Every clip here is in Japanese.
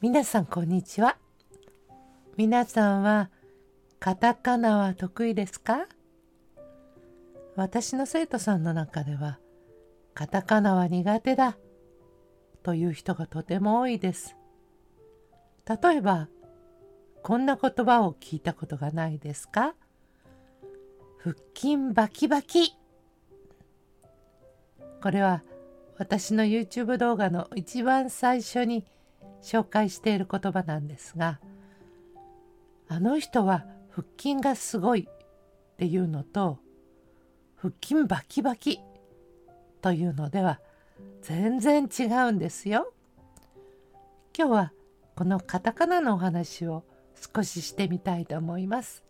皆さんこんにちは。皆さんはカタカナは得意ですか？私の生徒さんの中ではカタカナは苦手だという人がとても多いです。例えばこんな言葉を聞いたことがないですか？腹筋バキバキ。これは私の YouTube 動画の一番最初に紹介している言葉なんですがあの人は腹筋がすごいっていうのと腹筋バキバキというのでは全然違うんですよ。今日はこのカタカナのお話を少ししてみたいと思います。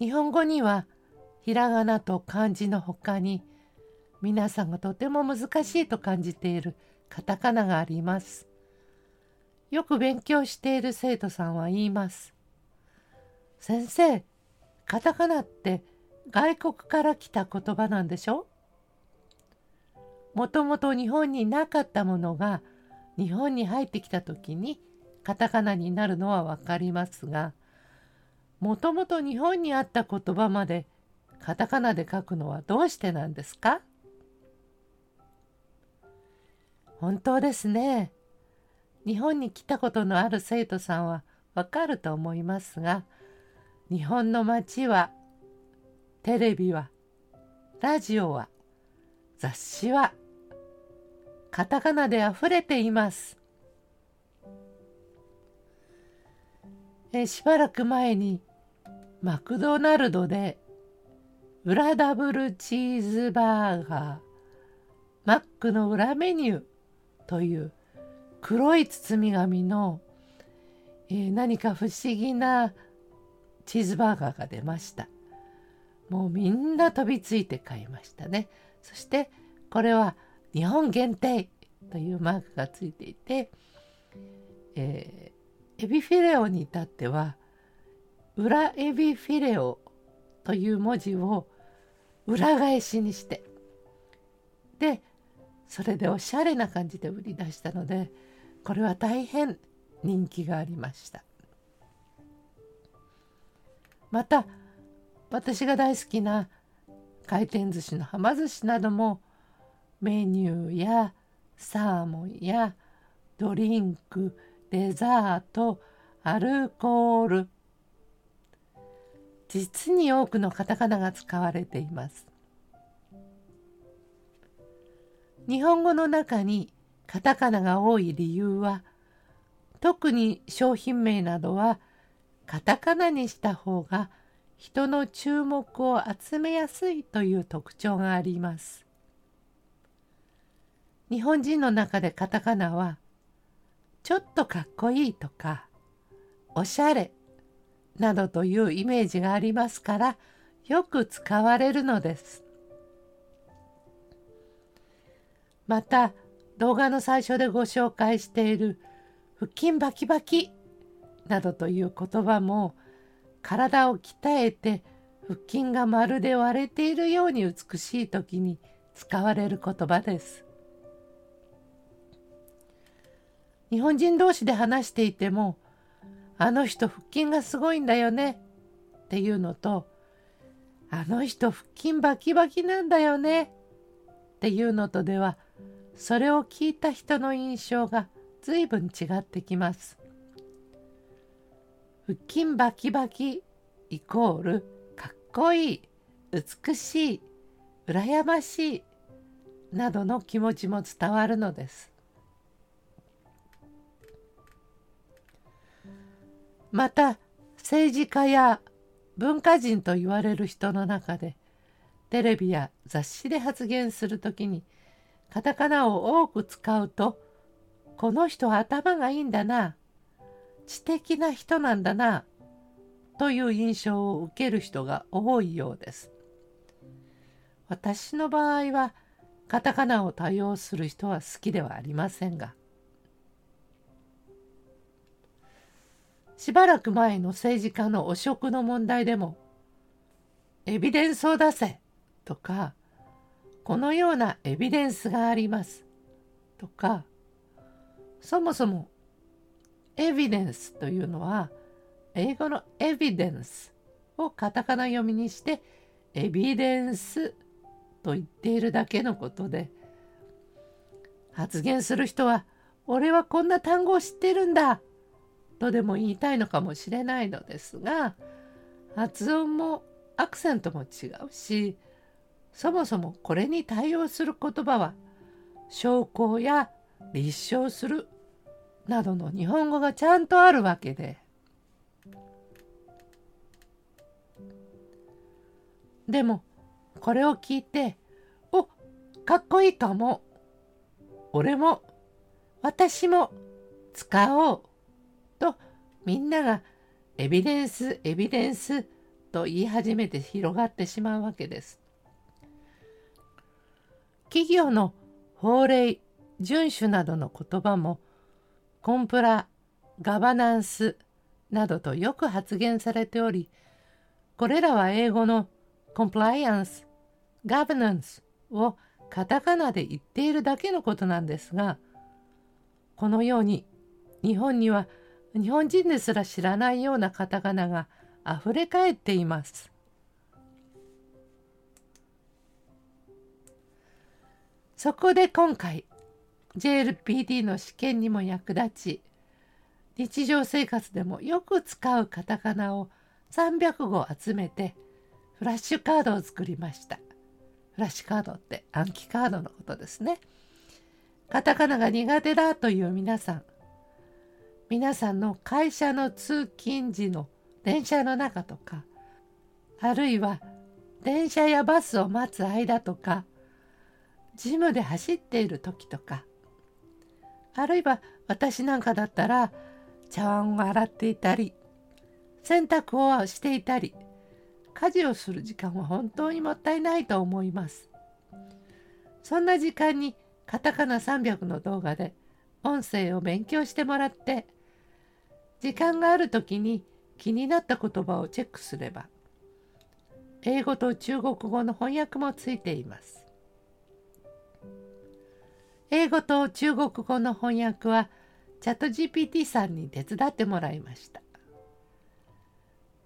日本語にはひらがなと漢字のほかに皆さんがとても難しいと感じているカタカナがあります。よく勉強している生徒さんは言います。先生、カタカナって外国から来た言葉なんでしょ？もともと日本になかったものが日本に入ってきた時にカタカナになるのは分かりますがもともと日本にあった言葉までカタカナで書くのはどうしてなんですか？本当ですね。日本に来たことのある生徒さんはわかると思いますが日本の街はテレビはラジオは雑誌はカタカナであふれています。えしばらく前にマクドナルドで裏ダブルチーズバーガーマックの裏メニューという黒い包み紙の、えー、何か不思議なチーズバーガーが出ました。もうみんな飛びついて買いましたね。そしてこれは日本限定というマークがついていて、えー、エビフィレオに至っては裏エビフィレオという文字を裏返しにしてでそれでおしゃれな感じで売り出したのでこれは大変人気がありました。また私が大好きな回転寿司のはま寿司などもメニューやサーモンやドリンクデザートアルコール実に多くのカタカナが使われています。日本語の中にカタカナが多い理由は特に商品名などはカタカナにした方が人の注目を集めやすいという特徴があります。日本人の中でカタカナはちょっとかっこいいとかおしゃれなどというイメージがありますからよく使われるのです。また動画の最初でご紹介している腹筋バキバキなどという言葉も体を鍛えて腹筋がまるで割れているように美しい時に使われる言葉です。日本人同士で話していてもあの人腹筋がすごいんだよねっていうのとあの人腹筋バキバキなんだよねっていうのとではそれを聞いた人の印象が随分違ってきます。腹筋バキバキイコールかっこいい美しい羨ましいなどの気持ちも伝わるのです。また政治家や文化人と言われる人の中でテレビや雑誌で発言するときにカタカナを多く使うとこの人は頭がいいんだな知的な人なんだなという印象を受ける人が多いようです。私の場合はカタカナを多用する人は好きではありませんがしばらく前の政治家の汚職の問題でもエビデンスを出せとかこのようなエビデンスがあります。とかそもそもエビデンスというのは英語のエビデンスをカタカナ読みにしてエビデンスと言っているだけのことで発言する人は俺はこんな単語を知ってるんだとでも言いたいのかもしれないのですが発音もアクセントも違うしそもそもこれに対応する言葉は証拠や立証するなどの日本語がちゃんとあるわけででもこれを聞いておかっこいいかも俺も私も使おうとみんながエビデンスエビデンスと言い始めて広がってしまうわけです。企業の法令遵守などの言葉もコンプラガバナンスなどとよく発言されておりこれらは英語のコンプライアンスガバナンスをカタカナで言っているだけのことなんですがこのように日本には日本人ですら知らないようなカタカナがあふれかえっています。そこで今回 JLPD の試験にも役立ち日常生活でもよく使うカタカナを300語集めてフラッシュカードを作りました。フラッシュカードって暗記カードのことですね。カタカナが苦手だという皆さん皆さんの会社の通勤時の電車の中とかあるいは電車やバスを待つ間とかジムで走っている時とかあるいは私なんかだったら茶碗を洗っていたり洗濯をしていたり家事をする時間は本当にもったいないと思います。そんな時間にカタカナ300の動画で音声を勉強してもらって時間がある時に気になった言葉をチェックすれば英語と中国語の翻訳もついています。英語と中国語の翻訳はチャット GPT さんに手伝ってもらいました。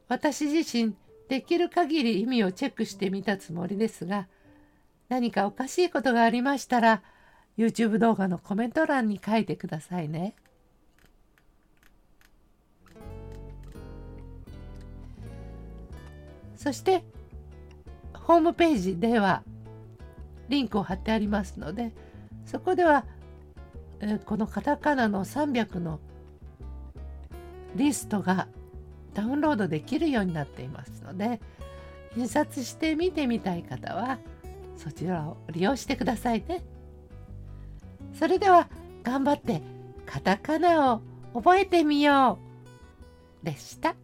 私自身できる限り意味をチェックしてみたつもりですが何かおかしいことがありましたら YouTube 動画のコメント欄に書いてくださいね。そしてホームページではリンクを貼ってありますのでそこでは、えー、このカタカナの300のリストがダウンロードできるようになっていますので印刷して見てみたい方はそちらを利用してくださいね。それでは頑張ってカタカナを覚えてみようでした。